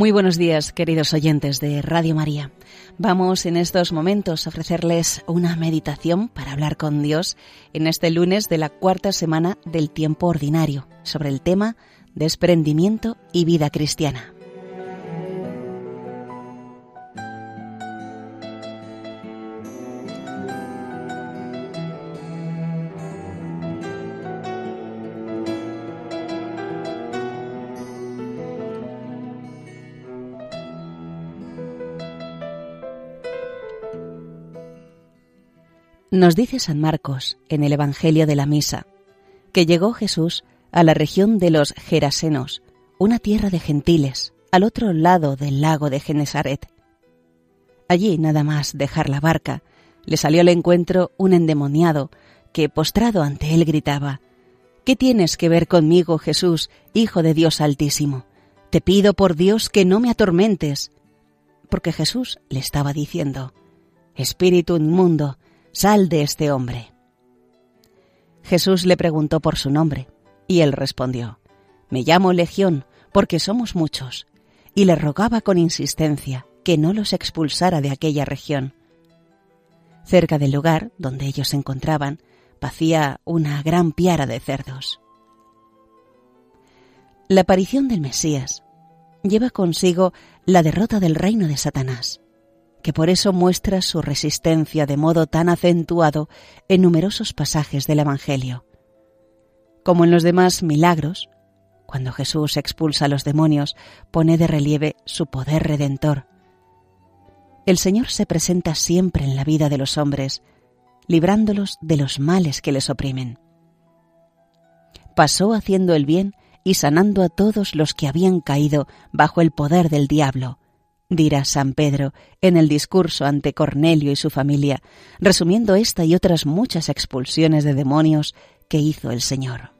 Muy buenos días, queridos oyentes de Radio María. Vamos en estos momentos a ofrecerles una meditación para hablar con Dios en este lunes de la cuarta semana del tiempo ordinario sobre el tema desprendimiento y vida cristiana. Nos dice San Marcos en el Evangelio de la Misa que llegó Jesús a la región de los Gerasenos, una tierra de gentiles, al otro lado del lago de Genesaret. Allí, nada más dejar la barca, le salió al encuentro un endemoniado que, postrado ante él, gritaba ¿Qué tienes que ver conmigo, Jesús, Hijo de Dios Altísimo? Te pido por Dios que no me atormentes. Porque Jesús le estaba diciendo Espíritu inmundo, Sal de este hombre. Jesús le preguntó por su nombre, y él respondió, Me llamo Legión, porque somos muchos, y le rogaba con insistencia que no los expulsara de aquella región. Cerca del lugar donde ellos se encontraban, pacía una gran piara de cerdos. La aparición del Mesías lleva consigo la derrota del reino de Satanás que por eso muestra su resistencia de modo tan acentuado en numerosos pasajes del Evangelio. Como en los demás milagros, cuando Jesús expulsa a los demonios, pone de relieve su poder redentor. El Señor se presenta siempre en la vida de los hombres, librándolos de los males que les oprimen. Pasó haciendo el bien y sanando a todos los que habían caído bajo el poder del diablo, dirá San Pedro en el discurso ante Cornelio y su familia, resumiendo esta y otras muchas expulsiones de demonios que hizo el Señor.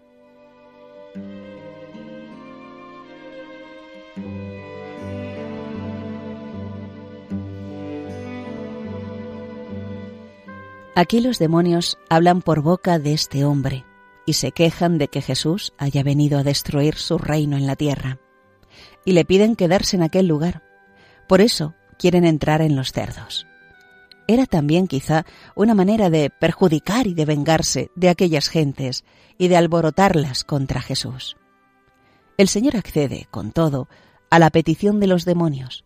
Aquí los demonios hablan por boca de este hombre y se quejan de que Jesús haya venido a destruir su reino en la tierra, y le piden quedarse en aquel lugar por eso quieren entrar en los cerdos. Era también quizá una manera de perjudicar y de vengarse de aquellas gentes y de alborotarlas contra Jesús. El Señor accede, con todo, a la petición de los demonios.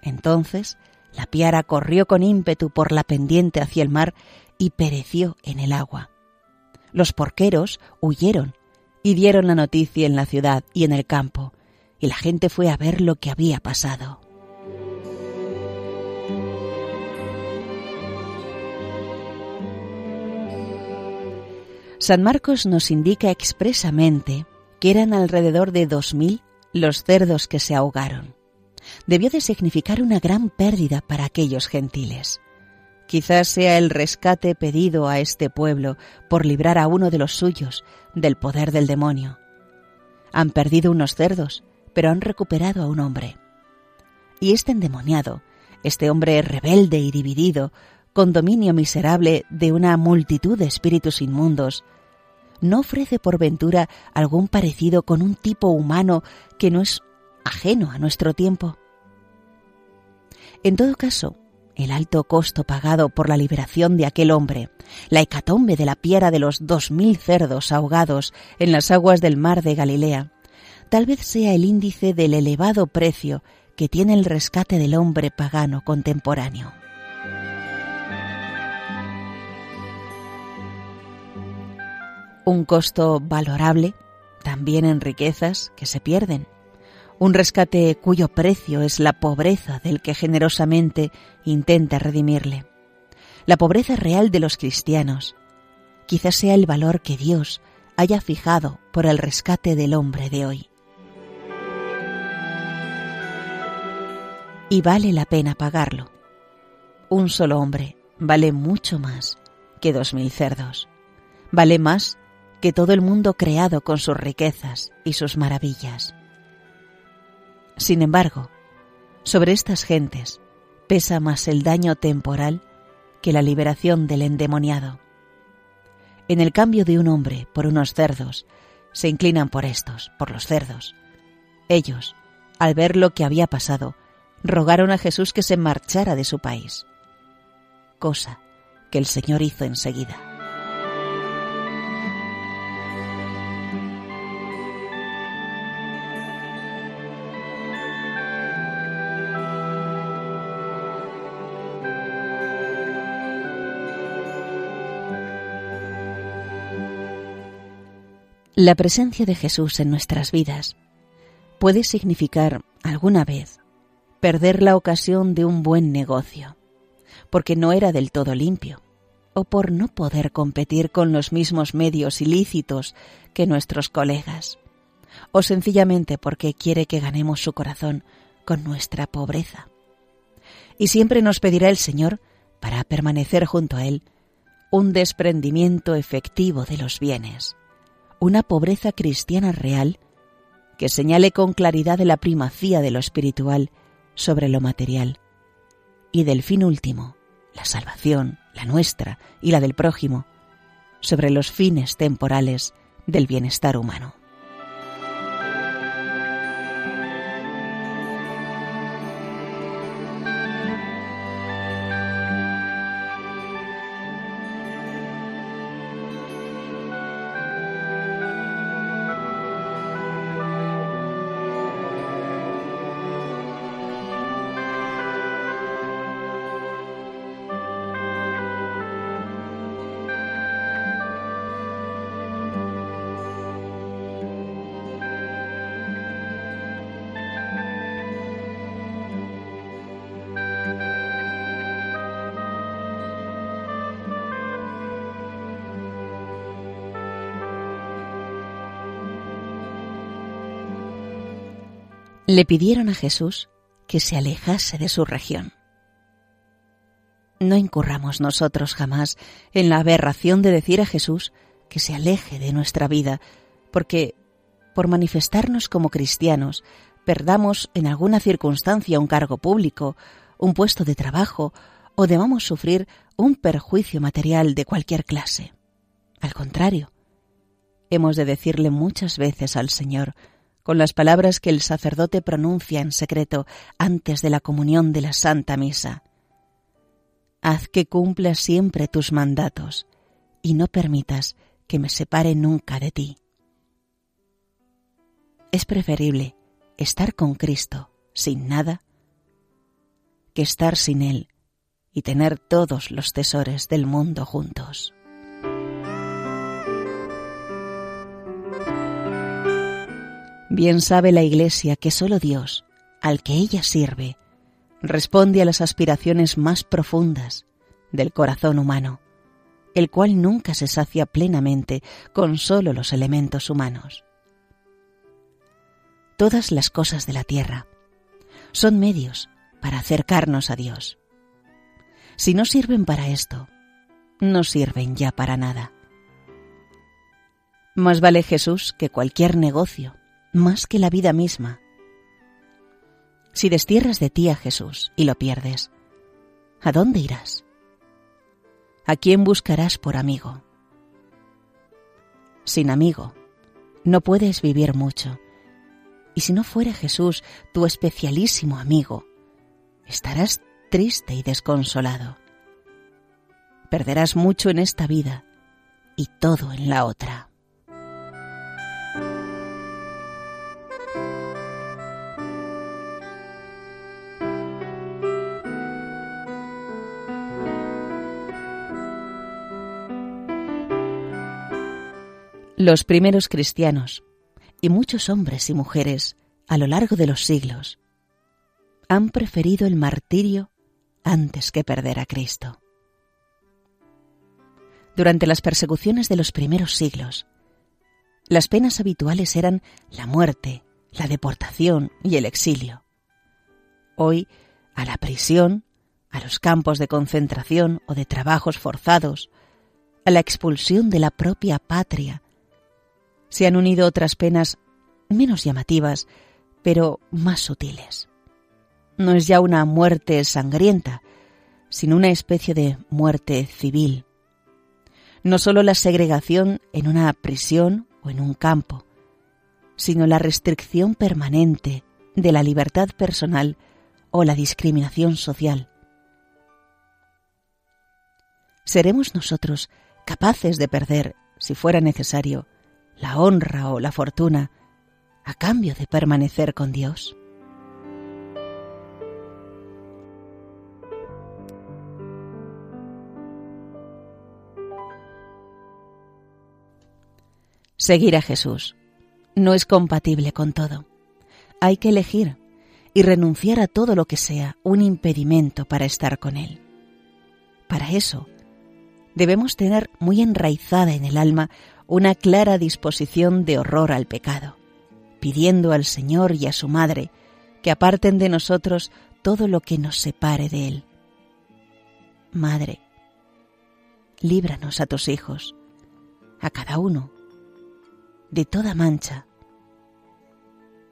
Entonces la piara corrió con ímpetu por la pendiente hacia el mar y pereció en el agua. Los porqueros huyeron y dieron la noticia en la ciudad y en el campo, y la gente fue a ver lo que había pasado. San Marcos nos indica expresamente que eran alrededor de dos mil los cerdos que se ahogaron. Debió de significar una gran pérdida para aquellos gentiles. Quizás sea el rescate pedido a este pueblo por librar a uno de los suyos del poder del demonio. Han perdido unos cerdos, pero han recuperado a un hombre. Y este endemoniado, este hombre rebelde y dividido, con dominio miserable de una multitud de espíritus inmundos, ¿no ofrece por ventura algún parecido con un tipo humano que no es ajeno a nuestro tiempo? En todo caso, el alto costo pagado por la liberación de aquel hombre, la hecatombe de la piedra de los dos mil cerdos ahogados en las aguas del mar de Galilea, tal vez sea el índice del elevado precio que tiene el rescate del hombre pagano contemporáneo. Un costo valorable, también en riquezas que se pierden, un rescate cuyo precio es la pobreza del que generosamente intenta redimirle. La pobreza real de los cristianos quizás sea el valor que Dios haya fijado por el rescate del hombre de hoy. Y vale la pena pagarlo. Un solo hombre vale mucho más que dos mil cerdos. Vale más que todo el mundo creado con sus riquezas y sus maravillas. Sin embargo, sobre estas gentes pesa más el daño temporal que la liberación del endemoniado. En el cambio de un hombre por unos cerdos, se inclinan por estos, por los cerdos. Ellos, al ver lo que había pasado, rogaron a Jesús que se marchara de su país, cosa que el Señor hizo enseguida. La presencia de Jesús en nuestras vidas puede significar alguna vez perder la ocasión de un buen negocio, porque no era del todo limpio, o por no poder competir con los mismos medios ilícitos que nuestros colegas, o sencillamente porque quiere que ganemos su corazón con nuestra pobreza. Y siempre nos pedirá el Señor, para permanecer junto a Él, un desprendimiento efectivo de los bienes una pobreza cristiana real que señale con claridad la primacía de lo espiritual sobre lo material y del fin último, la salvación, la nuestra y la del prójimo, sobre los fines temporales del bienestar humano. Le pidieron a Jesús que se alejase de su región. No incurramos nosotros jamás en la aberración de decir a Jesús que se aleje de nuestra vida, porque por manifestarnos como cristianos perdamos en alguna circunstancia un cargo público, un puesto de trabajo o debamos sufrir un perjuicio material de cualquier clase. Al contrario, hemos de decirle muchas veces al Señor con las palabras que el sacerdote pronuncia en secreto antes de la comunión de la Santa Misa. Haz que cumpla siempre tus mandatos y no permitas que me separe nunca de ti. Es preferible estar con Cristo sin nada que estar sin Él y tener todos los tesores del mundo juntos. Bien sabe la Iglesia que sólo Dios, al que ella sirve, responde a las aspiraciones más profundas del corazón humano, el cual nunca se sacia plenamente con sólo los elementos humanos. Todas las cosas de la tierra son medios para acercarnos a Dios. Si no sirven para esto, no sirven ya para nada. Más vale Jesús que cualquier negocio, más que la vida misma. Si destierras de ti a Jesús y lo pierdes, ¿a dónde irás? ¿A quién buscarás por amigo? Sin amigo, no puedes vivir mucho. Y si no fuera Jesús tu especialísimo amigo, estarás triste y desconsolado. Perderás mucho en esta vida y todo en la otra. Los primeros cristianos, y muchos hombres y mujeres a lo largo de los siglos, han preferido el martirio antes que perder a Cristo. Durante las persecuciones de los primeros siglos, las penas habituales eran la muerte, la deportación y el exilio. Hoy, a la prisión, a los campos de concentración o de trabajos forzados, a la expulsión de la propia patria se han unido otras penas menos llamativas, pero más sutiles. No es ya una muerte sangrienta, sino una especie de muerte civil. No solo la segregación en una prisión o en un campo, sino la restricción permanente de la libertad personal o la discriminación social. ¿Seremos nosotros capaces de perder, si fuera necesario, la honra o la fortuna a cambio de permanecer con Dios? Seguir a Jesús no es compatible con todo. Hay que elegir y renunciar a todo lo que sea un impedimento para estar con Él. Para eso, debemos tener muy enraizada en el alma una clara disposición de horror al pecado, pidiendo al Señor y a su Madre que aparten de nosotros todo lo que nos separe de Él. Madre, líbranos a tus hijos, a cada uno de toda mancha,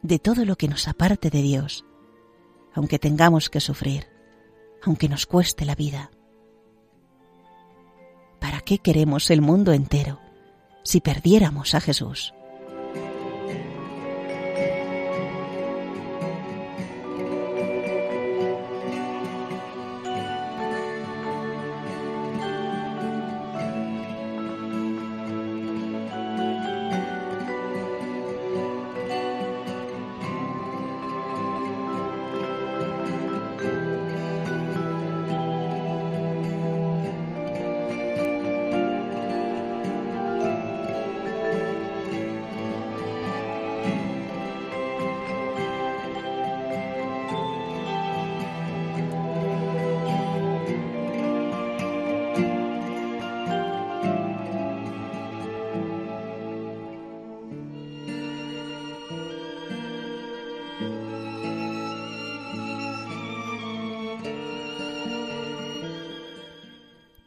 de todo lo que nos aparte de Dios, aunque tengamos que sufrir, aunque nos cueste la vida. ¿Para qué queremos el mundo entero si perdiéramos a Jesús?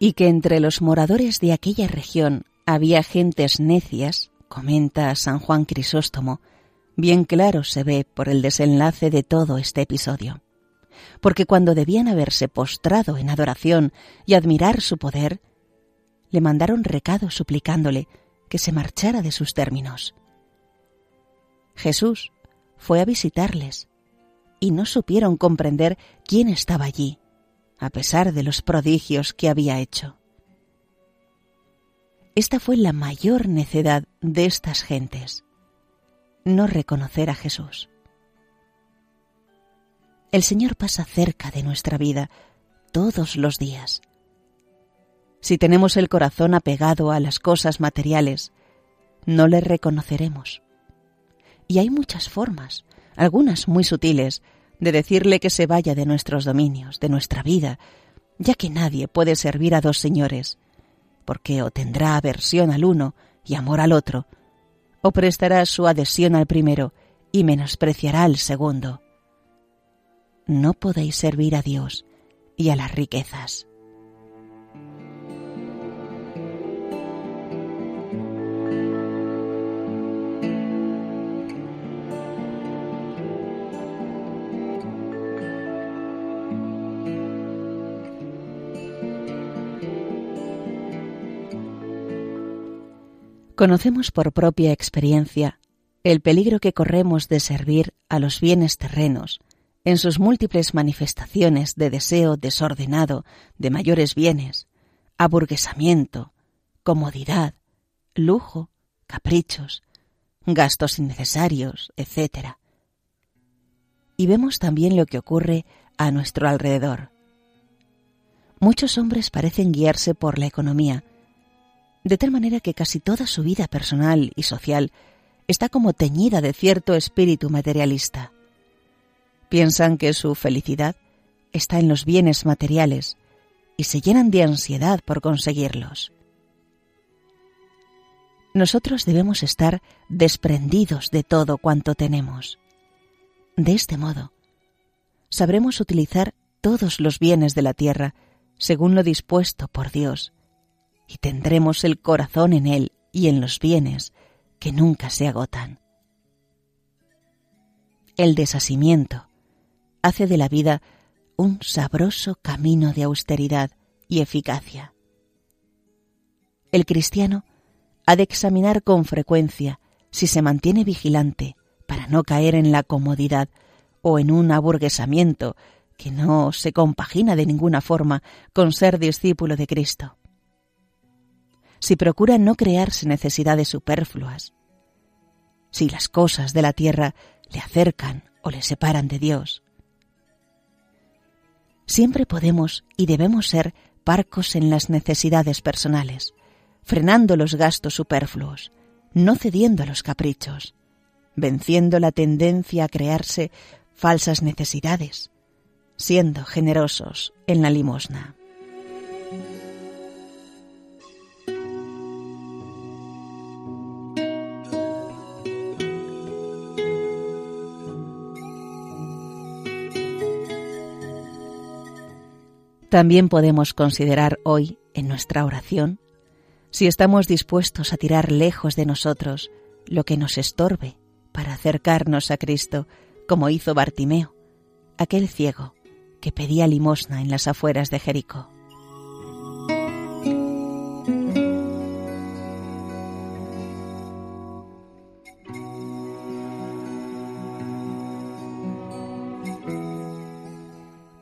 Y que entre los moradores de aquella región había gentes necias, comenta San Juan Crisóstomo, bien claro se ve por el desenlace de todo este episodio. Porque cuando debían haberse postrado en adoración y admirar su poder, le mandaron recado suplicándole que se marchara de sus términos. Jesús fue a visitarles y no supieron comprender quién estaba allí a pesar de los prodigios que había hecho. Esta fue la mayor necedad de estas gentes, no reconocer a Jesús. El Señor pasa cerca de nuestra vida todos los días. Si tenemos el corazón apegado a las cosas materiales, no le reconoceremos. Y hay muchas formas, algunas muy sutiles, de decirle que se vaya de nuestros dominios, de nuestra vida, ya que nadie puede servir a dos señores, porque o tendrá aversión al uno y amor al otro, o prestará su adhesión al primero y menospreciará al segundo. No podéis servir a Dios y a las riquezas. Conocemos por propia experiencia el peligro que corremos de servir a los bienes terrenos en sus múltiples manifestaciones de deseo desordenado de mayores bienes, aburguesamiento, comodidad, lujo, caprichos, gastos innecesarios, etc. Y vemos también lo que ocurre a nuestro alrededor. Muchos hombres parecen guiarse por la economía, de tal manera que casi toda su vida personal y social está como teñida de cierto espíritu materialista. Piensan que su felicidad está en los bienes materiales y se llenan de ansiedad por conseguirlos. Nosotros debemos estar desprendidos de todo cuanto tenemos. De este modo, sabremos utilizar todos los bienes de la tierra según lo dispuesto por Dios y tendremos el corazón en Él y en los bienes que nunca se agotan. El desasimiento hace de la vida un sabroso camino de austeridad y eficacia. El cristiano ha de examinar con frecuencia si se mantiene vigilante para no caer en la comodidad o en un aburguesamiento que no se compagina de ninguna forma con ser discípulo de Cristo. Si procura no crearse necesidades superfluas, si las cosas de la tierra le acercan o le separan de Dios, siempre podemos y debemos ser parcos en las necesidades personales, frenando los gastos superfluos, no cediendo a los caprichos, venciendo la tendencia a crearse falsas necesidades, siendo generosos en la limosna. También podemos considerar hoy, en nuestra oración, si estamos dispuestos a tirar lejos de nosotros lo que nos estorbe para acercarnos a Cristo, como hizo Bartimeo, aquel ciego que pedía limosna en las afueras de Jericó.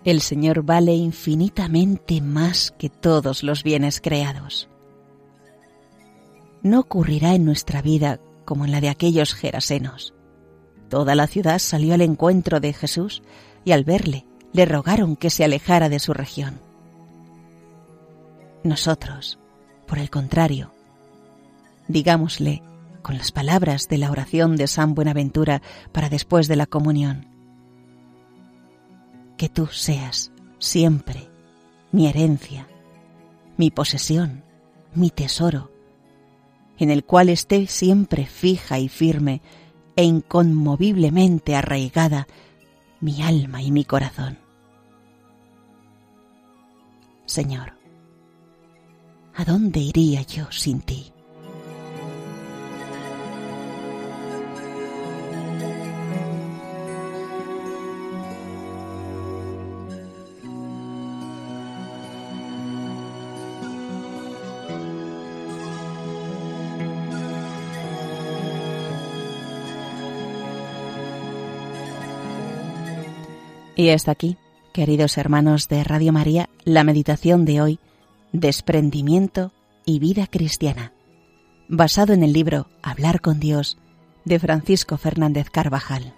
El Señor vale infinitamente más que todos los bienes creados. No ocurrirá en nuestra vida como en la de aquellos gerasenos. Toda la ciudad salió al encuentro de Jesús y al verle le rogaron que se alejara de su región. Nosotros, por el contrario, digámosle con las palabras de la oración de San Buenaventura para después de la comunión, que tú seas siempre mi herencia, mi posesión, mi tesoro, en el cual esté siempre fija y firme e inconmoviblemente arraigada mi alma y mi corazón. Señor, ¿a dónde iría yo sin ti? Y hasta aquí, queridos hermanos de Radio María, la meditación de hoy, Desprendimiento y vida cristiana, basado en el libro Hablar con Dios de Francisco Fernández Carvajal.